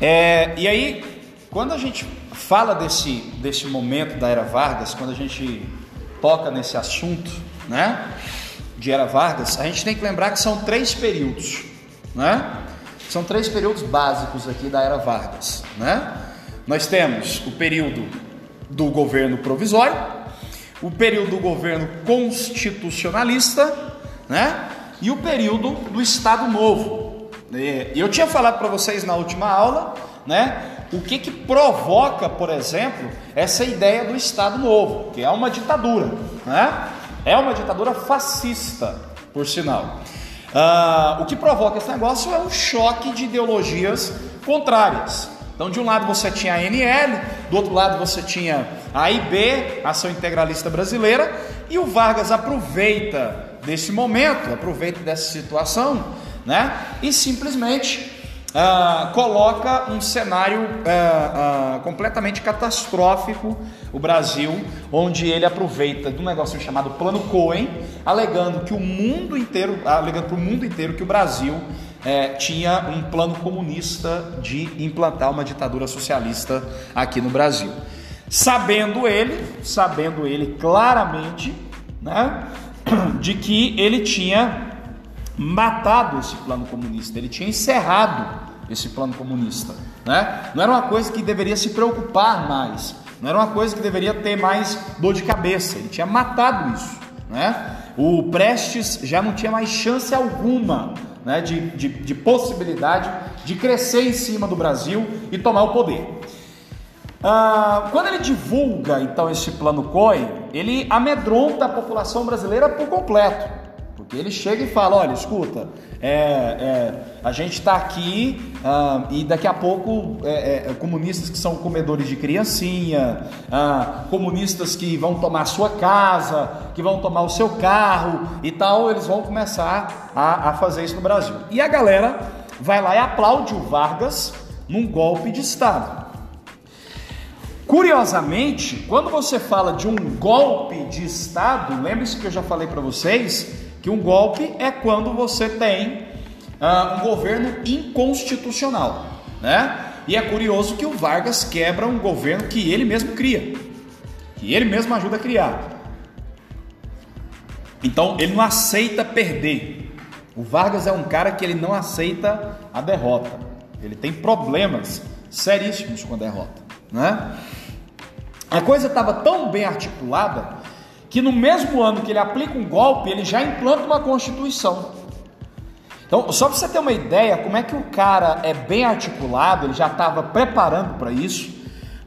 É, e aí, quando a gente fala desse, desse momento da era Vargas, quando a gente toca nesse assunto, né, de era Vargas, a gente tem que lembrar que são três períodos, né? São três períodos básicos aqui da era Vargas, né? Nós temos o período do governo provisório, o período do governo constitucionalista, né? E o período do Estado Novo. Eu tinha falado para vocês na última aula, né? O que que provoca, por exemplo, essa ideia do Estado Novo, que é uma ditadura, né? É uma ditadura fascista, por sinal. Ah, o que provoca esse negócio é um choque de ideologias contrárias. Então, de um lado você tinha a NL, do outro lado você tinha a IB, Ação Integralista Brasileira, e o Vargas aproveita desse momento, aproveita dessa situação, né? E simplesmente ah, coloca um cenário ah, ah, completamente catastrófico o Brasil, onde ele aproveita de um negócio chamado Plano Cohen, alegando que o mundo inteiro, alegando para o mundo inteiro que o Brasil é, tinha um plano comunista de implantar uma ditadura socialista aqui no Brasil. Sabendo ele, sabendo ele claramente, né, de que ele tinha matado esse plano comunista, ele tinha encerrado esse plano comunista, né? Não era uma coisa que deveria se preocupar mais, não era uma coisa que deveria ter mais dor de cabeça, ele tinha matado isso, né? O Prestes já não tinha mais chance alguma né, de, de, de possibilidade de crescer em cima do Brasil e tomar o poder. Ah, quando ele divulga então esse plano COI, ele amedronta a população brasileira por completo. Porque ele chega e fala: olha, escuta, é, é, a gente está aqui ah, e daqui a pouco é, é, comunistas que são comedores de criancinha, ah, comunistas que vão tomar sua casa, que vão tomar o seu carro e tal, eles vão começar a, a fazer isso no Brasil. E a galera vai lá e aplaude o Vargas num golpe de Estado. Curiosamente, quando você fala de um golpe de Estado, lembre-se que eu já falei para vocês que um golpe é quando você tem uh, um governo inconstitucional, né? E é curioso que o Vargas quebra um governo que ele mesmo cria, que ele mesmo ajuda a criar. Então ele não aceita perder. O Vargas é um cara que ele não aceita a derrota. Ele tem problemas seríssimos com a derrota, né? A coisa estava tão bem articulada que no mesmo ano que ele aplica um golpe, ele já implanta uma constituição. Então, só para você ter uma ideia como é que o cara é bem articulado, ele já estava preparando para isso,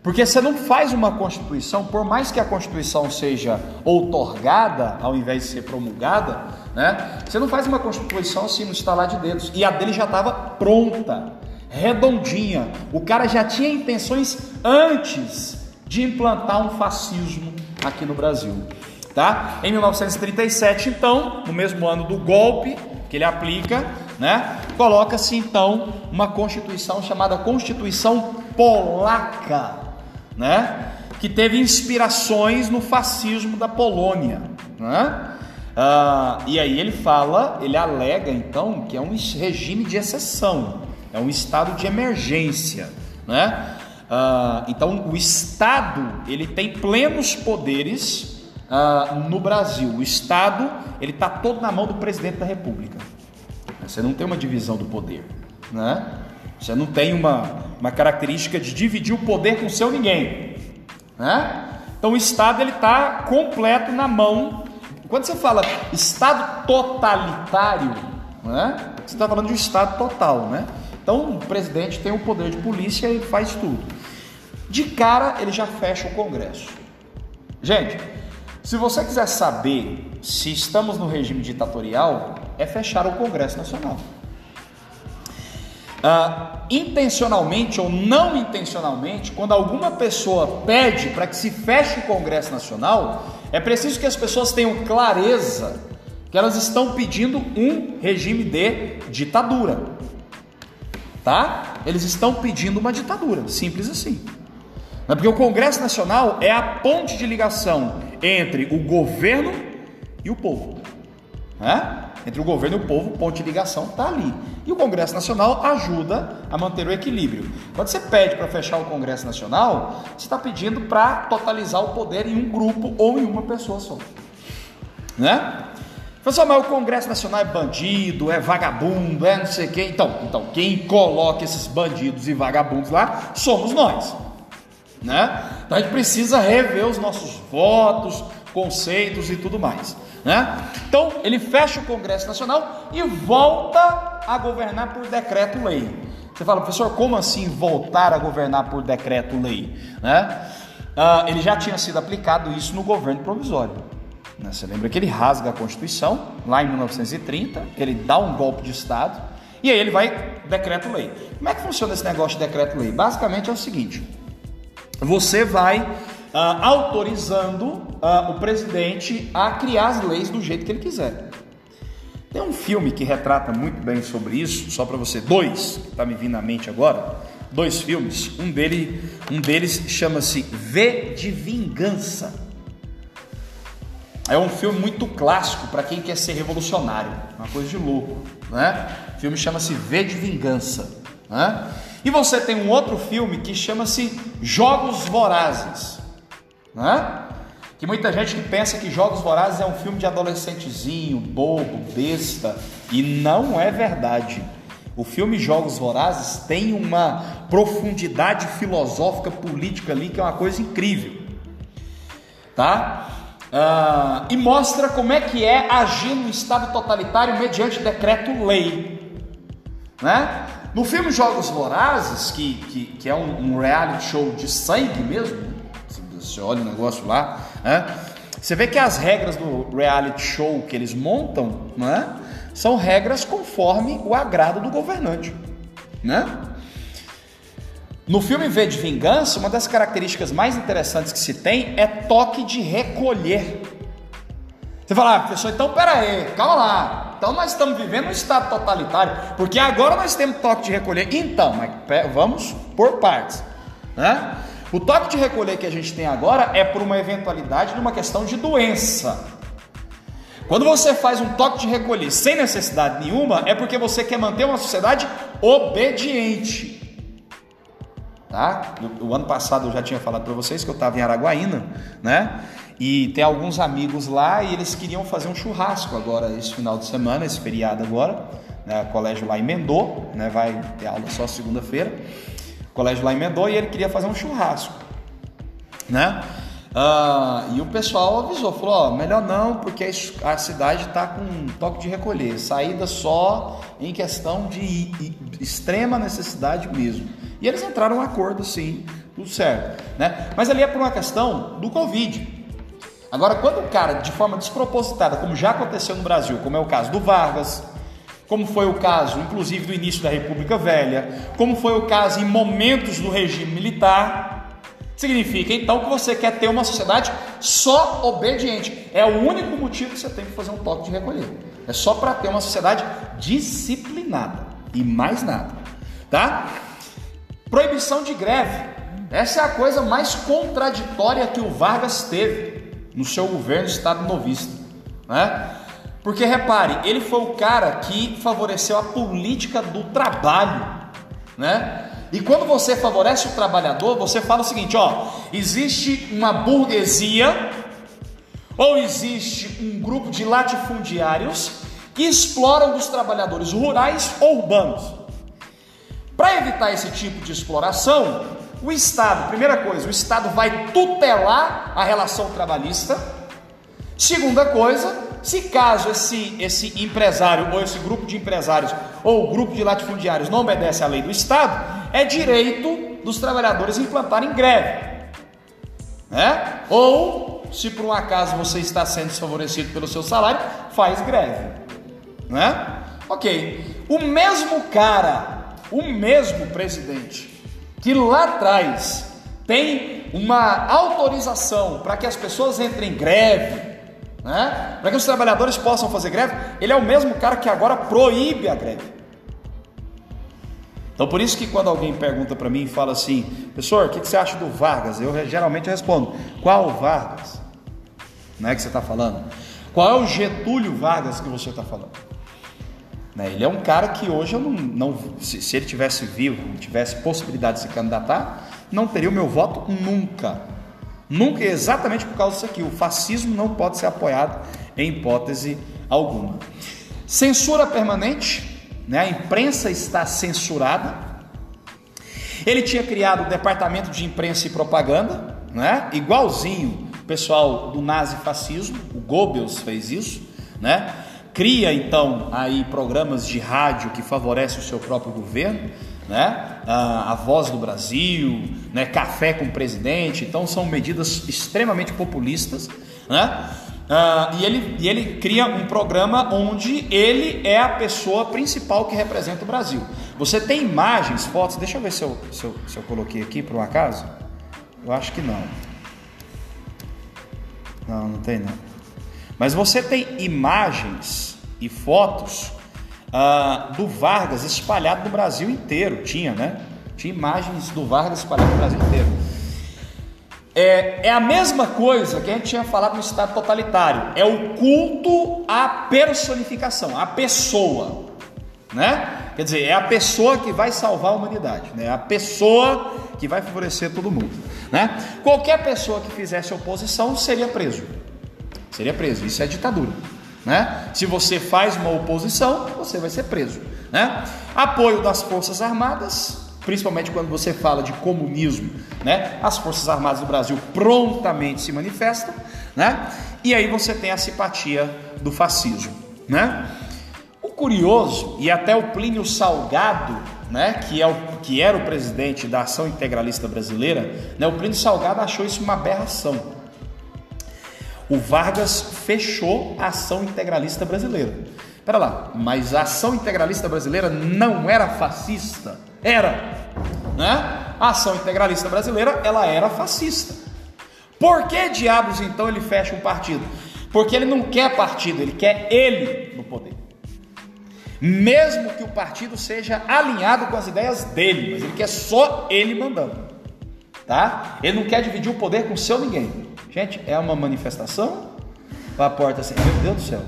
porque você não faz uma constituição, por mais que a constituição seja outorgada ao invés de ser promulgada, né? Você não faz uma constituição assim no estalar de dedos. E a dele já estava pronta, redondinha. O cara já tinha intenções antes de implantar um fascismo aqui no Brasil. Tá? Em 1937, então, no mesmo ano do golpe que ele aplica, né, coloca-se então uma constituição chamada Constituição Polaca, né, que teve inspirações no fascismo da Polônia, né? Ah, e aí ele fala, ele alega então que é um regime de exceção, é um estado de emergência, né? Ah, então o Estado ele tem plenos poderes uh, no Brasil. O Estado ele está todo na mão do presidente da República. Você não tem uma divisão do poder, né? Você não tem uma, uma característica de dividir o poder com seu ninguém, né? Então o Estado ele está completo na mão. Quando você fala Estado totalitário, né? Você está falando de um Estado total, né? Então o presidente tem o poder de polícia e faz tudo. De cara ele já fecha o Congresso. Gente, se você quiser saber se estamos no regime ditatorial, é fechar o Congresso Nacional. Uh, intencionalmente ou não intencionalmente, quando alguma pessoa pede para que se feche o Congresso Nacional, é preciso que as pessoas tenham clareza que elas estão pedindo um regime de ditadura. Tá? Eles estão pedindo uma ditadura, simples assim. Porque o Congresso Nacional é a ponte de ligação entre o governo e o povo. Né? Entre o governo e o povo, o ponto de ligação está ali. E o Congresso Nacional ajuda a manter o equilíbrio. Quando você pede para fechar o Congresso Nacional, você está pedindo para totalizar o poder em um grupo ou em uma pessoa só. Né? Pessoal, mas o Congresso Nacional é bandido, é vagabundo, é não sei quem. Então, então, quem coloca esses bandidos e vagabundos lá somos nós. Né? Então a gente precisa rever os nossos votos, conceitos e tudo mais. Né? Então ele fecha o Congresso Nacional e volta a governar por decreto-lei. Você fala, professor, como assim voltar a governar por decreto-lei? Né? Ah, ele já tinha sido aplicado isso no governo provisório. Né? Você lembra que ele rasga a Constituição lá em 1930, ele dá um golpe de Estado e aí ele vai decreto-lei. Como é que funciona esse negócio de decreto-lei? Basicamente é o seguinte: você vai ah, autorizando ah, o presidente a criar as leis do jeito que ele quiser. Tem um filme que retrata muito bem sobre isso, só para você, dois, que está me vindo à mente agora, dois filmes. Um, dele, um deles chama-se V de Vingança. É um filme muito clássico para quem quer ser revolucionário, uma coisa de louco, né? O filme chama-se V de Vingança, né? E você tem um outro filme que chama-se Jogos Vorazes, né? Que muita gente que pensa que Jogos Vorazes é um filme de adolescentezinho, bobo, besta, e não é verdade. O filme Jogos Vorazes tem uma profundidade filosófica política ali que é uma coisa incrível, tá? Ah, e mostra como é que é agir no Estado totalitário mediante decreto-lei, né? No filme Jogos Vorazes, que, que, que é um, um, reality show de sangue mesmo, você olha o negócio lá, né? você vê que as regras do reality show que eles montam né? são regras conforme o agrado do governante. Né? No filme V de Vingança, uma das características mais interessantes que se tem é toque de recolher. Você fala, ah, professor, então pera aí, calma lá. Então nós estamos vivendo um estado totalitário, porque agora nós temos toque de recolher. Então, vamos por partes. Né? O toque de recolher que a gente tem agora é por uma eventualidade de uma questão de doença. Quando você faz um toque de recolher sem necessidade nenhuma, é porque você quer manter uma sociedade obediente. Tá? O, ano passado eu já tinha falado para vocês que eu estava em Araguaína, né? E tem alguns amigos lá e eles queriam fazer um churrasco agora, esse final de semana, esse feriado agora. Né? O colégio lá emendou, né? vai ter aula só segunda-feira. O colégio lá emendou e ele queria fazer um churrasco. Né? Ah, e o pessoal avisou, falou: ó, melhor não, porque a cidade está com um toque de recolher, saída só em questão de extrema necessidade mesmo. E eles entraram em um acordo, sim, tudo certo. Né? Mas ali é por uma questão do Covid. Agora, quando o cara, de forma despropositada, como já aconteceu no Brasil, como é o caso do Vargas, como foi o caso, inclusive, do início da República Velha, como foi o caso em momentos do regime militar, significa então que você quer ter uma sociedade só obediente. É o único motivo que você tem que fazer um toque de recolher. É só para ter uma sociedade disciplinada e mais nada, tá? Proibição de greve. Essa é a coisa mais contraditória que o Vargas teve no seu governo Estado novista, né? Porque repare, ele foi o cara que favoreceu a política do trabalho, né? E quando você favorece o trabalhador, você fala o seguinte, ó, existe uma burguesia ou existe um grupo de latifundiários que exploram os trabalhadores rurais ou urbanos. Para evitar esse tipo de exploração, o Estado, primeira coisa, o Estado vai tutelar a relação trabalhista. Segunda coisa, se caso esse, esse empresário ou esse grupo de empresários ou grupo de latifundiários não obedece à lei do Estado, é direito dos trabalhadores implantarem greve. Né? Ou, se por um acaso você está sendo desfavorecido pelo seu salário, faz greve. Né? Ok. O mesmo cara, o mesmo presidente que lá atrás tem uma autorização para que as pessoas entrem em greve, né? para que os trabalhadores possam fazer greve, ele é o mesmo cara que agora proíbe a greve. Então, por isso que quando alguém pergunta para mim e fala assim, professor, o que você acha do Vargas? Eu geralmente respondo, qual Vargas? Não é que você está falando? Qual é o Getúlio Vargas que você está falando? Né? Ele é um cara que hoje eu não, não se, se, ele tivesse vivo, tivesse possibilidade de se candidatar, não teria o meu voto nunca. Nunca, exatamente por causa disso aqui. O fascismo não pode ser apoiado em hipótese alguma. Censura permanente, né? a imprensa está censurada. Ele tinha criado o departamento de imprensa e propaganda, né? igualzinho o pessoal do nazifascismo, o Goebbels fez isso, né? Cria então aí programas de rádio que favorecem o seu próprio governo, né? A, a voz do Brasil, né? Café com o presidente, então são medidas extremamente populistas, né? Ah, e, ele, e ele cria um programa onde ele é a pessoa principal que representa o Brasil. Você tem imagens, fotos, deixa eu ver se eu, se eu, se eu coloquei aqui por um acaso. Eu acho que não. Não, não tem não. Mas você tem imagens e fotos uh, do Vargas espalhado no Brasil inteiro. Tinha, né? Tinha imagens do Vargas espalhado no Brasil inteiro. É, é a mesma coisa que a gente tinha falado no Estado totalitário. É o culto à personificação, à pessoa. Né? Quer dizer, é a pessoa que vai salvar a humanidade, né? É a pessoa que vai favorecer todo mundo, né? Qualquer pessoa que fizesse oposição seria preso. Seria preso. Isso é ditadura. Né? Se você faz uma oposição, você vai ser preso. Né? Apoio das Forças Armadas, principalmente quando você fala de comunismo, né? as Forças Armadas do Brasil prontamente se manifestam, né? e aí você tem a simpatia do fascismo. Né? O curioso, e até o Plínio Salgado, né, que, é o, que era o presidente da Ação Integralista Brasileira, né, o Plínio Salgado achou isso uma aberração. O Vargas fechou a ação integralista brasileira. Espera lá, mas a ação integralista brasileira não era fascista? Era, né? A ação integralista brasileira, ela era fascista. Por que diabos então ele fecha um partido? Porque ele não quer partido, ele quer ele no poder. Mesmo que o partido seja alinhado com as ideias dele, mas ele quer só ele mandando. Tá? Ele não quer dividir o poder com seu ninguém. Gente, é uma manifestação? A porta assim, meu Deus do céu.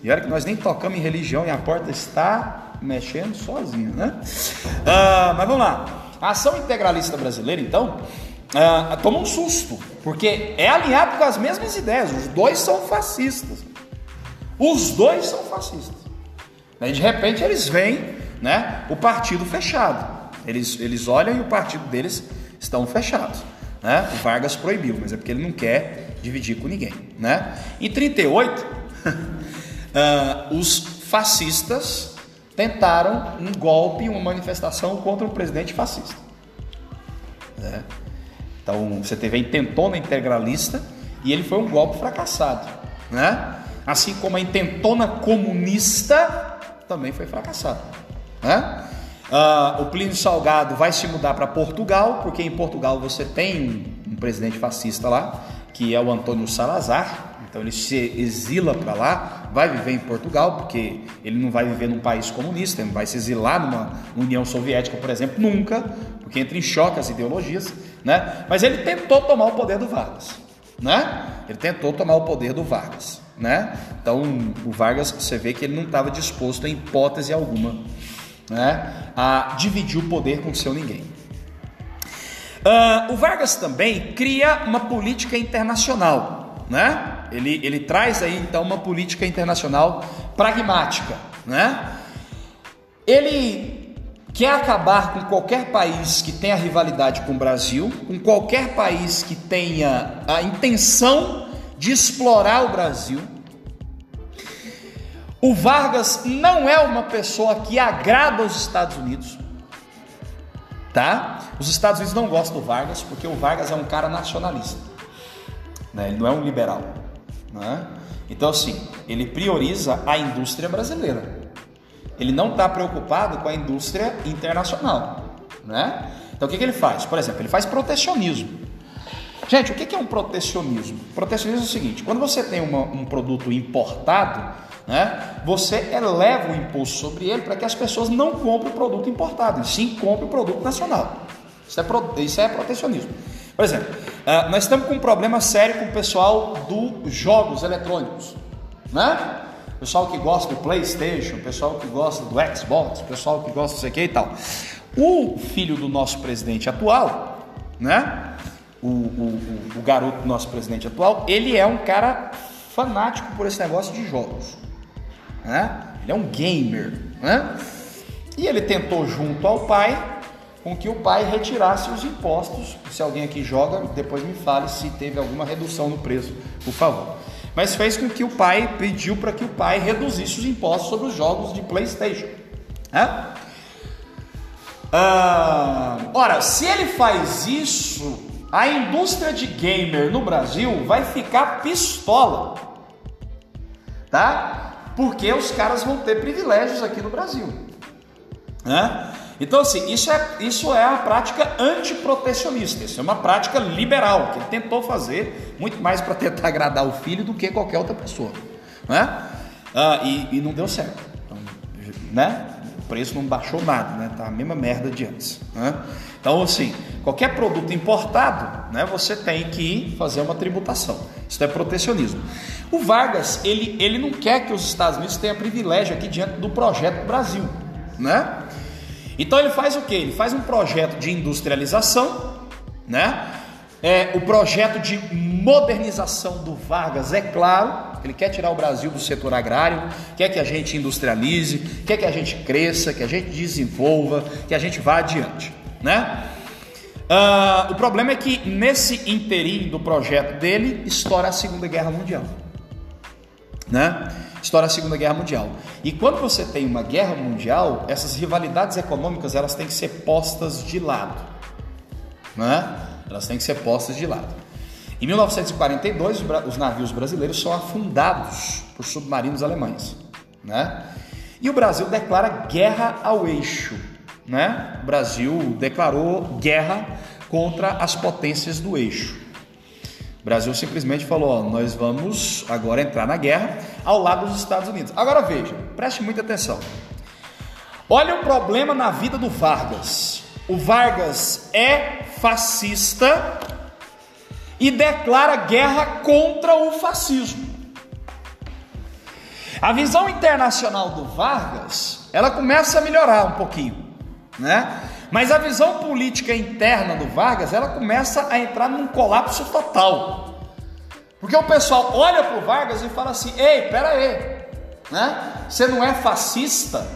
E olha que nós nem tocamos em religião e a porta está mexendo sozinha, né? Ah, mas vamos lá. A ação integralista brasileira, então, ah, toma um susto, porque é alinhado com as mesmas ideias. Os dois são fascistas. Os dois são fascistas. Daí de repente eles veem, né, o partido fechado. Eles, eles olham e o partido deles estão fechados. Né? O Vargas proibiu, mas é porque ele não quer dividir com ninguém. Né? Em 38, uh, os fascistas tentaram um golpe, uma manifestação contra o presidente fascista. Né? Então você teve a intentona integralista e ele foi um golpe fracassado. Né? Assim como a intentona comunista também foi fracassada. Né? Uh, o Plínio Salgado vai se mudar para Portugal, porque em Portugal você tem um, presidente fascista lá, que é o Antônio Salazar. Então ele se exila para lá, vai viver em Portugal, porque ele não vai viver num país comunista, ele não vai se exilar numa União Soviética, por exemplo, nunca, porque entra em choque as ideologias, né? Mas ele tentou tomar o poder do Vargas, né? Ele tentou tomar o poder do Vargas, né? Então o Vargas, você vê que ele não estava disposto em hipótese alguma né, a dividir o poder com seu ninguém. Uh, o Vargas também cria uma política internacional, né? Ele, ele traz aí então uma política internacional pragmática, né? Ele quer acabar com qualquer país que tenha rivalidade com o Brasil, com qualquer país que tenha a intenção de explorar o Brasil, o Vargas não é uma pessoa que agrada aos Estados Unidos, tá? Os Estados Unidos não gostam do Vargas porque o Vargas é um cara nacionalista, né? Ele não é um liberal, né? Então assim, ele prioriza a indústria brasileira. Ele não está preocupado com a indústria internacional, né? Então o que, que ele faz? Por exemplo, ele faz protecionismo. Gente, o que, que é um protecionismo? Protecionismo é o seguinte: quando você tem uma, um produto importado né? Você eleva o imposto sobre ele para que as pessoas não comprem o produto importado, e sim comprem o produto nacional. Isso é, isso é protecionismo. Por exemplo, uh, nós estamos com um problema sério com o pessoal dos jogos eletrônicos. Né? pessoal que gosta do PlayStation, pessoal que gosta do Xbox, pessoal que gosta disso aqui e tal. O filho do nosso presidente atual, né? O, o, o, o garoto do nosso presidente atual, ele é um cara fanático por esse negócio de jogos, né? Ele é um gamer, né? E ele tentou junto ao pai com que o pai retirasse os impostos. Se alguém aqui joga, depois me fale se teve alguma redução no preço, por favor. Mas fez com que o pai pediu para que o pai reduzisse os impostos sobre os jogos de PlayStation. Né? Ah, ora, se ele faz isso, a indústria de gamer no Brasil vai ficar pistola, tá? Porque os caras vão ter privilégios aqui no Brasil, né? Então, assim, isso é, isso é a prática antiprotecionista, isso é uma prática liberal, que ele tentou fazer muito mais para tentar agradar o filho do que qualquer outra pessoa, né? Ah, e, e, não deu certo, então, né? Preço não baixou nada, né? Tá a mesma merda de antes, né? Então, assim, qualquer produto importado, né? Você tem que fazer uma tributação, isso é protecionismo. O Vargas, ele, ele não quer que os Estados Unidos tenham privilégio aqui diante do projeto Brasil, né? Então ele faz o que? Ele faz um projeto de industrialização, né? É, o projeto de modernização do Vargas, é claro, ele quer tirar o Brasil do setor agrário, quer que a gente industrialize, quer que a gente cresça, que a gente desenvolva, que a gente vá adiante, né? Ah, o problema é que nesse interim do projeto dele estoura a Segunda Guerra Mundial, né? estoura a Segunda Guerra Mundial. E quando você tem uma guerra mundial, essas rivalidades econômicas elas têm que ser postas de lado, né? Elas têm que ser postas de lado. Em 1942, os navios brasileiros são afundados por submarinos alemães, né? E o Brasil declara guerra ao eixo, né? O Brasil declarou guerra contra as potências do eixo. O Brasil simplesmente falou: ó, nós vamos agora entrar na guerra ao lado dos Estados Unidos. Agora veja, preste muita atenção. Olha o problema na vida do Vargas. O Vargas é fascista e declara guerra contra o fascismo. A visão internacional do Vargas, ela começa a melhorar um pouquinho, né? Mas a visão política interna do Vargas, ela começa a entrar num colapso total. Porque o pessoal olha para o Vargas e fala assim: ei, pera aí, né? você não é fascista?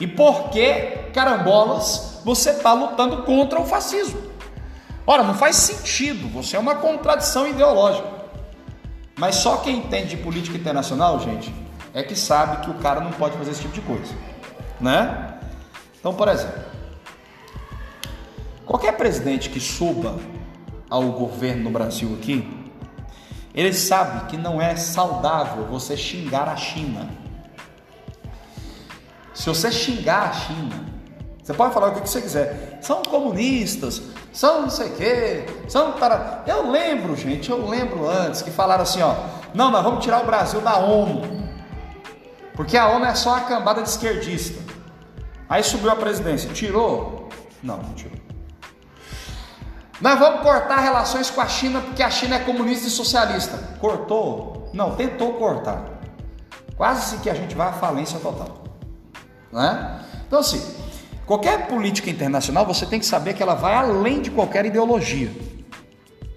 E por que, carambolas, você está lutando contra o fascismo? Ora, não faz sentido, você é uma contradição ideológica. Mas só quem entende de política internacional, gente, é que sabe que o cara não pode fazer esse tipo de coisa, né? Então, por exemplo, Qualquer presidente que suba ao governo no Brasil aqui, ele sabe que não é saudável você xingar a China. Se você xingar a China, você pode falar o que você quiser. São comunistas, são não sei o quê, são para. Eu lembro, gente, eu lembro antes que falaram assim, ó, não, nós vamos tirar o Brasil da ONU, porque a ONU é só a cambada de esquerdista. Aí subiu a presidência, tirou? Não, não tirou. Nós vamos cortar relações com a China porque a China é comunista e socialista. Cortou? Não, tentou cortar. Quase que a gente vai à falência total. Né? Então, assim, qualquer política internacional você tem que saber que ela vai além de qualquer ideologia.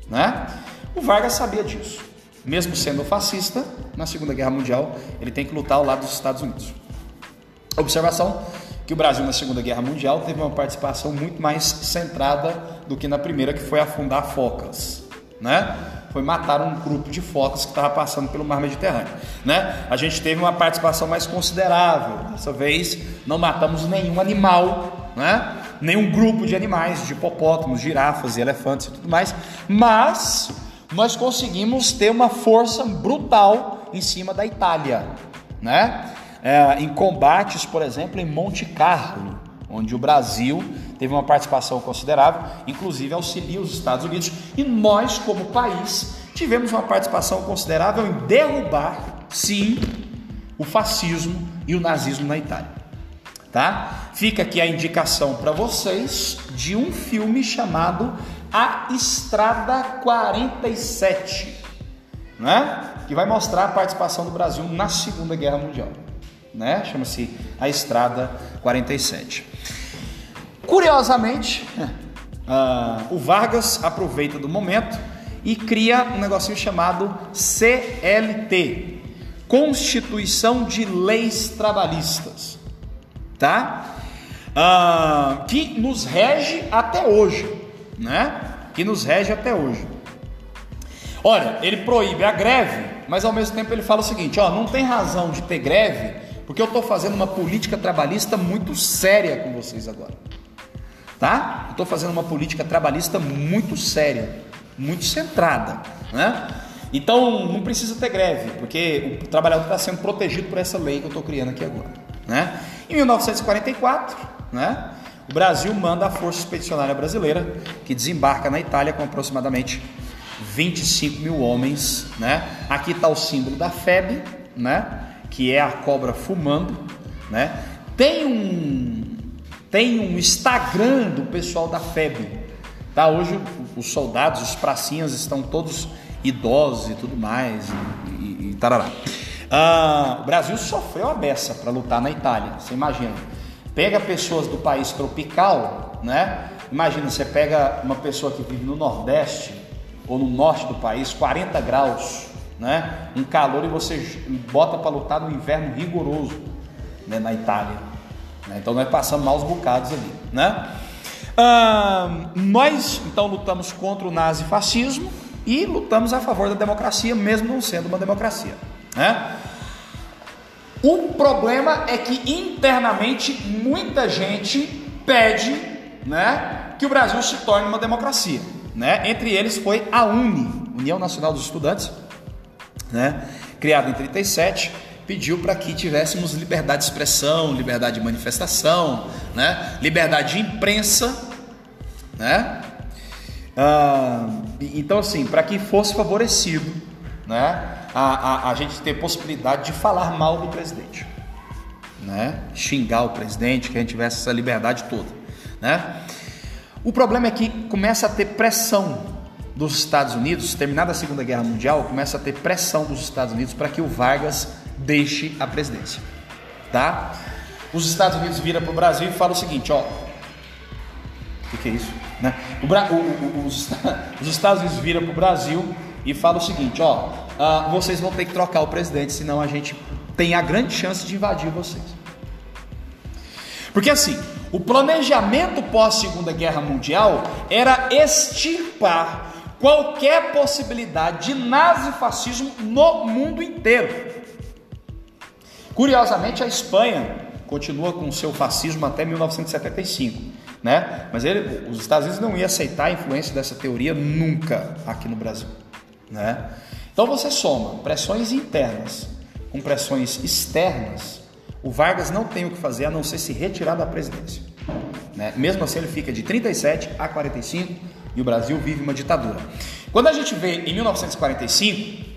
Né? O Vargas sabia disso. Mesmo sendo fascista, na Segunda Guerra Mundial, ele tem que lutar ao lado dos Estados Unidos. Observação: que o Brasil na Segunda Guerra Mundial teve uma participação muito mais centrada do que na primeira, que foi afundar focas, né? Foi matar um grupo de focas que estava passando pelo mar Mediterrâneo, né? A gente teve uma participação mais considerável. Dessa vez não matamos nenhum animal, né? Nenhum grupo de animais, de hipopótamos, girafas e elefantes e tudo mais, mas nós conseguimos ter uma força brutal em cima da Itália, né? é, em combates, por exemplo, em Monte Carlo, onde o Brasil teve uma participação considerável, inclusive auxilia os Estados Unidos, e nós, como país, tivemos uma participação considerável em derrubar, sim, o fascismo e o nazismo na Itália. Tá? Fica aqui a indicação para vocês de um filme chamado A Estrada 47 né? Que vai mostrar a participação do Brasil na Segunda Guerra Mundial, né? Chama-se A Estrada 47. Curiosamente, uh, o Vargas aproveita do momento e cria um negocinho chamado CLT, Constituição de Leis Trabalhistas, tá? Uh, que nos rege até hoje, né? Que nos rege até hoje. Olha, ele proíbe a greve, mas ao mesmo tempo ele fala o seguinte: ó, não tem razão de ter greve, porque eu estou fazendo uma política trabalhista muito séria com vocês agora, tá? Estou fazendo uma política trabalhista muito séria, muito centrada, né? Então não precisa ter greve, porque o trabalhador está sendo protegido por essa lei que eu estou criando aqui agora, né? Em 1944, né? O Brasil manda a Força Expedicionária Brasileira, que desembarca na Itália com aproximadamente 25 mil homens, né? Aqui está o símbolo da FEB, né? Que é a cobra fumando, né? Tem um tem um Instagram do pessoal da FEB, tá? Hoje os soldados, os pracinhas estão todos idosos e tudo mais e, e, e tarará. Ah, o Brasil sofreu a beça para lutar na Itália, você imagina? Pega pessoas do país tropical, né? Imagina, você pega uma pessoa que vive no Nordeste, ou no norte do país, 40 graus, né? Um calor e você bota para lutar no inverno rigoroso, né? Na Itália. Né? Então nós passamos maus bocados ali, né? Ah, nós então lutamos contra o nazifascismo e lutamos a favor da democracia, mesmo não sendo uma democracia, né? O problema é que internamente muita gente pede, né, que o Brasil se torne uma democracia né? Entre eles foi a UNE, União Nacional dos Estudantes, né? Criada em 37, pediu para que tivéssemos liberdade de expressão, liberdade de manifestação, né? Liberdade de imprensa, né? Ah, então assim, para que fosse favorecido, né? A, a, a gente ter possibilidade de falar mal do presidente, né? Xingar o presidente, que a gente tivesse essa liberdade toda, né? O problema é que começa a ter pressão dos Estados Unidos, terminada a Segunda Guerra Mundial, começa a ter pressão dos Estados Unidos para que o Vargas deixe a presidência, tá? Os Estados Unidos viram para o Brasil e falam o seguinte, ó, o que, que, é isso? Né? O, o, o, os, os, Estados Unidos viram para o Brasil e falam o seguinte, ó, uh, vocês vão ter que trocar o presidente, senão a gente tem a grande chance de invadir vocês. Porque assim, o planejamento pós-Segunda Guerra Mundial era extirpar qualquer possibilidade de nazifascismo no mundo inteiro. Curiosamente, a Espanha continua com seu fascismo até 1975, né? Mas ele, os Estados Unidos não iam aceitar a influência dessa teoria nunca aqui no Brasil, né? Então você soma pressões internas com pressões externas o Vargas não tem o que fazer a não ser se retirar da presidência. Né? Mesmo assim, ele fica de 37 a 45 e o Brasil vive uma ditadura. Quando a gente vê em 1945,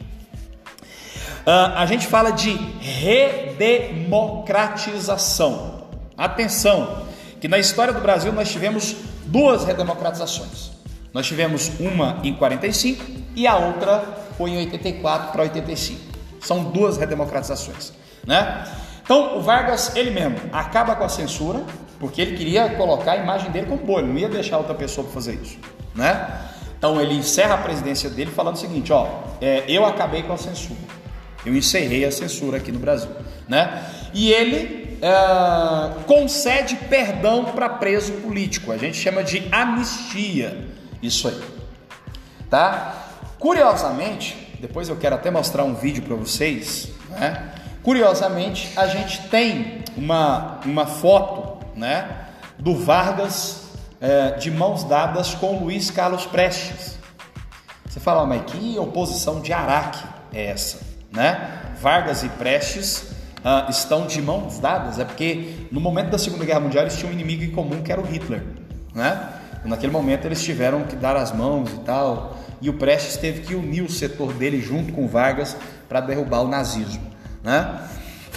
ah, a gente fala de redemocratização. Atenção, que na história do Brasil nós tivemos duas redemocratizações. Nós tivemos uma em 45 e a outra foi em 84 para 85. São duas redemocratizações, né? Então, o Vargas, ele mesmo, acaba com a censura, porque ele queria colocar a imagem dele como bolho, não ia deixar outra pessoa fazer isso, né? Então, ele encerra a presidência dele falando o seguinte: ó, é, eu acabei com a censura, eu encerrei a censura aqui no Brasil, né? E ele é, concede perdão para preso político, a gente chama de anistia, isso aí, tá? Curiosamente, depois eu quero até mostrar um vídeo para vocês, né? Curiosamente, a gente tem uma, uma foto né, do Vargas de mãos dadas com Luiz Carlos Prestes. Você fala, mas que oposição de Araque é essa? Né? Vargas e Prestes uh, estão de mãos dadas, é porque no momento da Segunda Guerra Mundial eles tinham um inimigo em comum que era o Hitler. Né? Naquele momento eles tiveram que dar as mãos e tal, e o Prestes teve que unir o setor dele junto com Vargas para derrubar o nazismo. Né?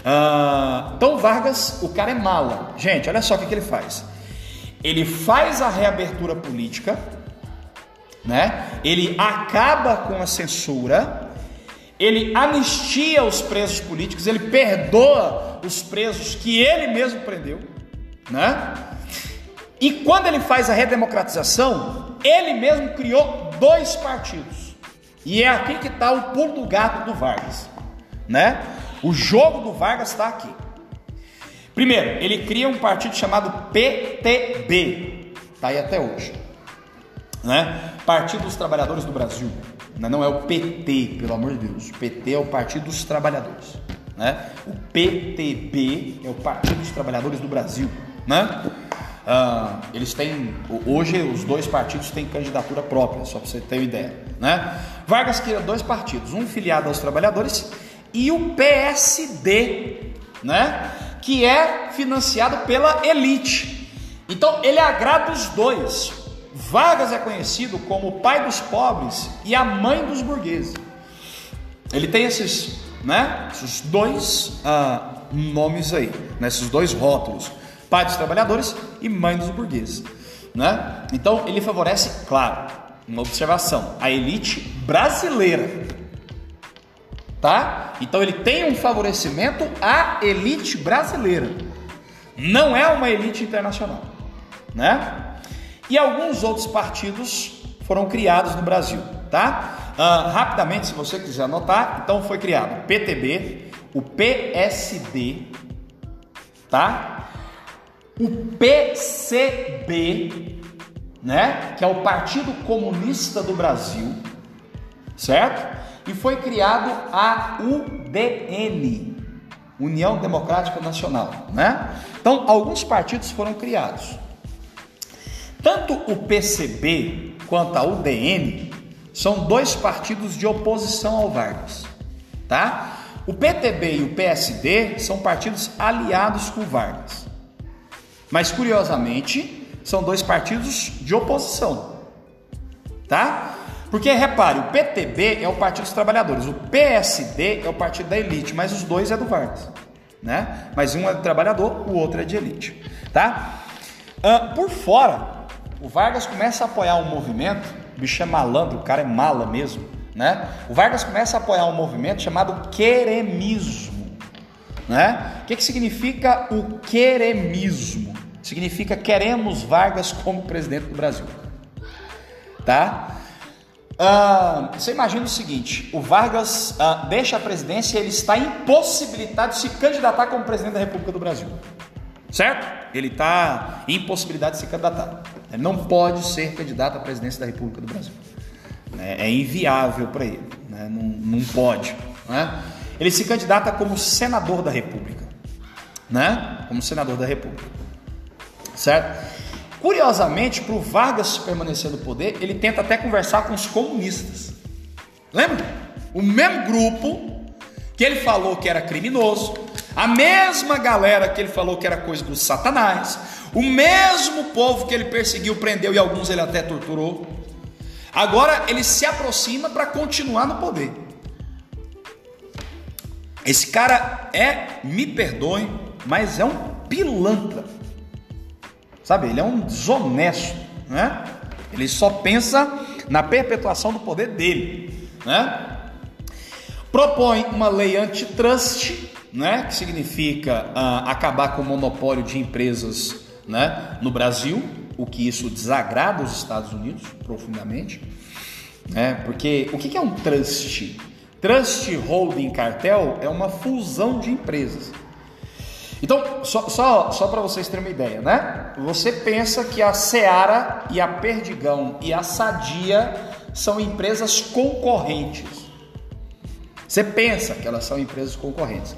Ah, então Vargas, o cara é mala. Gente, olha só o que, que ele faz. Ele faz a reabertura política, né? Ele acaba com a censura ele anistia os presos políticos, ele perdoa os presos que ele mesmo prendeu, né? E quando ele faz a redemocratização, ele mesmo criou dois partidos. E é aqui que está o pulo do gato do Vargas, né? O jogo do Vargas está aqui. Primeiro, ele cria um partido chamado PTB, está aí até hoje, né? Partido dos Trabalhadores do Brasil. Né? Não é o PT, pelo amor de Deus. O PT é o Partido dos Trabalhadores, né? O PTB é o Partido dos Trabalhadores do Brasil, né? Ah, eles têm hoje os dois partidos têm candidatura própria, só para você ter uma ideia, né? Vargas cria dois partidos, um filiado aos trabalhadores e o PSD, né? Que é financiado pela elite. Então ele agrada os dois. Vargas é conhecido como o pai dos pobres e a mãe dos burgueses. Ele tem esses, né, esses dois ah, nomes aí, né, esses dois rótulos: pai dos trabalhadores e mãe dos burgueses. Né? Então ele favorece, claro, uma observação, a elite brasileira tá? Então ele tem um favorecimento à elite brasileira, não é uma elite internacional, né? E alguns outros partidos foram criados no Brasil, tá? Uh, rapidamente, se você quiser anotar, então foi criado o PTB, o PSD, tá? O PCB, né? Que é o Partido Comunista do Brasil, certo? E foi criado a UDN, União Democrática Nacional, né? Então, alguns partidos foram criados. Tanto o PCB quanto a UDN são dois partidos de oposição ao Vargas, tá? O PTB e o PSD são partidos aliados com o Vargas. Mas curiosamente, são dois partidos de oposição, tá? Porque repare, o PTB é o Partido dos Trabalhadores, o PSD é o Partido da Elite, mas os dois é do Vargas, né? Mas um é do trabalhador, o outro é de elite, tá? Uh, por fora, o Vargas começa a apoiar um movimento, o bicho é malandro, o cara é mala mesmo, né? O Vargas começa a apoiar um movimento chamado queremismo, né? O que, que significa o queremismo? Significa queremos Vargas como presidente do Brasil, tá? Ah, você imagina o seguinte: o Vargas ah, deixa a presidência e ele está impossibilitado de se candidatar como presidente da República do Brasil. Certo? Ele está impossibilitado de se candidatar. Ele não pode ser candidato à presidência da República do Brasil. É, é inviável para ele. Né? Não, não pode. Né? Ele se candidata como senador da República. Né? Como senador da República. Certo? Curiosamente, para o Vargas permanecer no poder, ele tenta até conversar com os comunistas. Lembra? O mesmo grupo que ele falou que era criminoso, a mesma galera que ele falou que era coisa do Satanás, o mesmo povo que ele perseguiu, prendeu e alguns ele até torturou. Agora ele se aproxima para continuar no poder. Esse cara é, me perdoem, mas é um pilantra. Sabe, ele é um desonesto, né? Ele só pensa na perpetuação do poder dele, né? Propõe uma lei antitrust, né? Que significa ah, acabar com o monopólio de empresas, né? No Brasil, o que isso desagrada os Estados Unidos profundamente, né? Porque o que é um trust? Trust holding cartel é uma fusão de empresas. Então, só, só, só para vocês terem uma ideia, né? Você pensa que a Seara e a Perdigão e a Sadia são empresas concorrentes. Você pensa que elas são empresas concorrentes.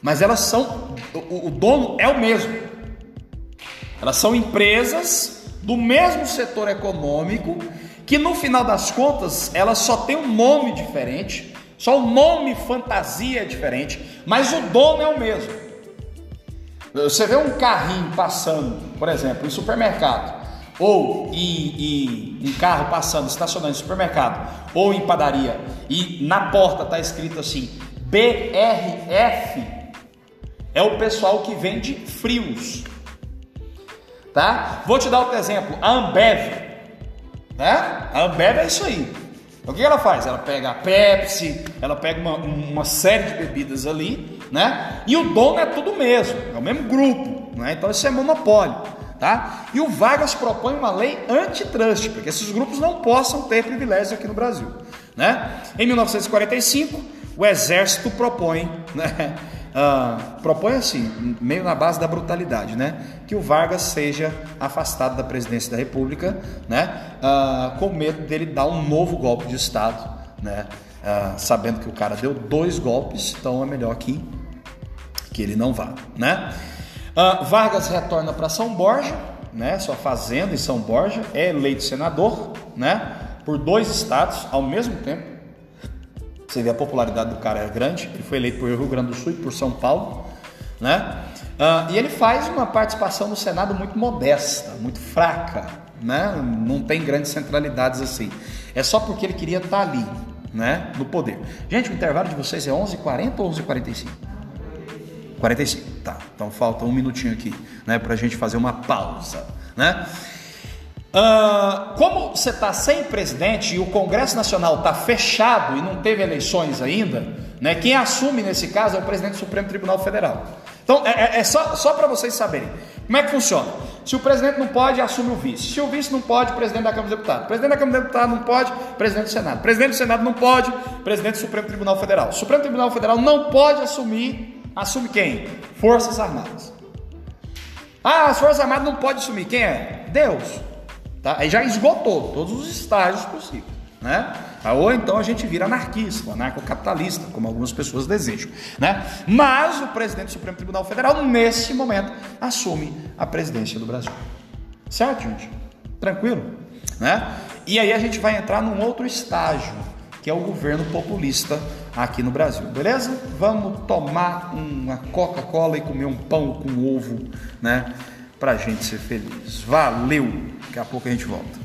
Mas elas são. O, o dono é o mesmo. Elas são empresas do mesmo setor econômico que no final das contas elas só têm um nome diferente, só o nome fantasia é diferente, mas o dono é o mesmo. Você vê um carrinho passando, por exemplo, em supermercado, ou em, em, um carro passando, estacionando em supermercado, ou em padaria, e na porta está escrito assim: BRF, é o pessoal que vende frios. Tá? Vou te dar outro exemplo: a Ambev. Né? A Ambev é isso aí. O que ela faz? Ela pega a Pepsi, ela pega uma, uma série de bebidas ali, né? E o dono é tudo mesmo, é o mesmo grupo, né? Então isso é monopólio, tá? E o Vargas propõe uma lei antitrust, para que esses grupos não possam ter privilégios aqui no Brasil, né? Em 1945, o exército propõe, né? Uh, propõe assim, meio na base da brutalidade, né? Que o Vargas seja afastado da presidência da República, né? Uh, com medo dele dar um novo golpe de Estado, né? Uh, sabendo que o cara deu dois golpes, então é melhor que, que ele não vá, né? Vargas retorna para São Borja, né? Sua fazenda em São Borja, é eleito senador, né? Por dois estados ao mesmo tempo você vê a popularidade do cara é grande. Ele foi eleito por Rio Grande do Sul e por São Paulo, né? Uh, e ele faz uma participação no Senado muito modesta, muito fraca, né? Não tem grandes centralidades assim. É só porque ele queria estar ali, né? No poder. Gente, o intervalo de vocês é 11h40 ou 11h45? 45, tá. Então falta um minutinho aqui, né? Para a gente fazer uma pausa, né? Uh, como você está sem presidente e o Congresso Nacional está fechado e não teve eleições ainda, né, quem assume nesse caso é o presidente do Supremo Tribunal Federal. Então é, é, é só, só para vocês saberem como é que funciona. Se o presidente não pode, assume o vice. Se o vice não pode, presidente da Câmara dos Deputados. Presidente da Câmara dos Deputados não pode, presidente do Senado. Presidente do Senado não pode, presidente do Supremo Tribunal Federal. O Supremo Tribunal Federal não pode assumir, assume quem? Forças Armadas. Ah, as Forças Armadas não podem assumir. Quem é? Deus. Tá? Aí já esgotou todos os estágios possíveis. Né? Ah, ou então a gente vira anarquista, anarcocapitalista, como algumas pessoas desejam. Né? Mas o presidente do Supremo Tribunal Federal, nesse momento, assume a presidência do Brasil. Certo, gente? Tranquilo? Né? E aí a gente vai entrar num outro estágio, que é o governo populista aqui no Brasil, beleza? Vamos tomar uma Coca-Cola e comer um pão com ovo, né? para a gente ser feliz. Valeu! Daqui a pouco a gente volta.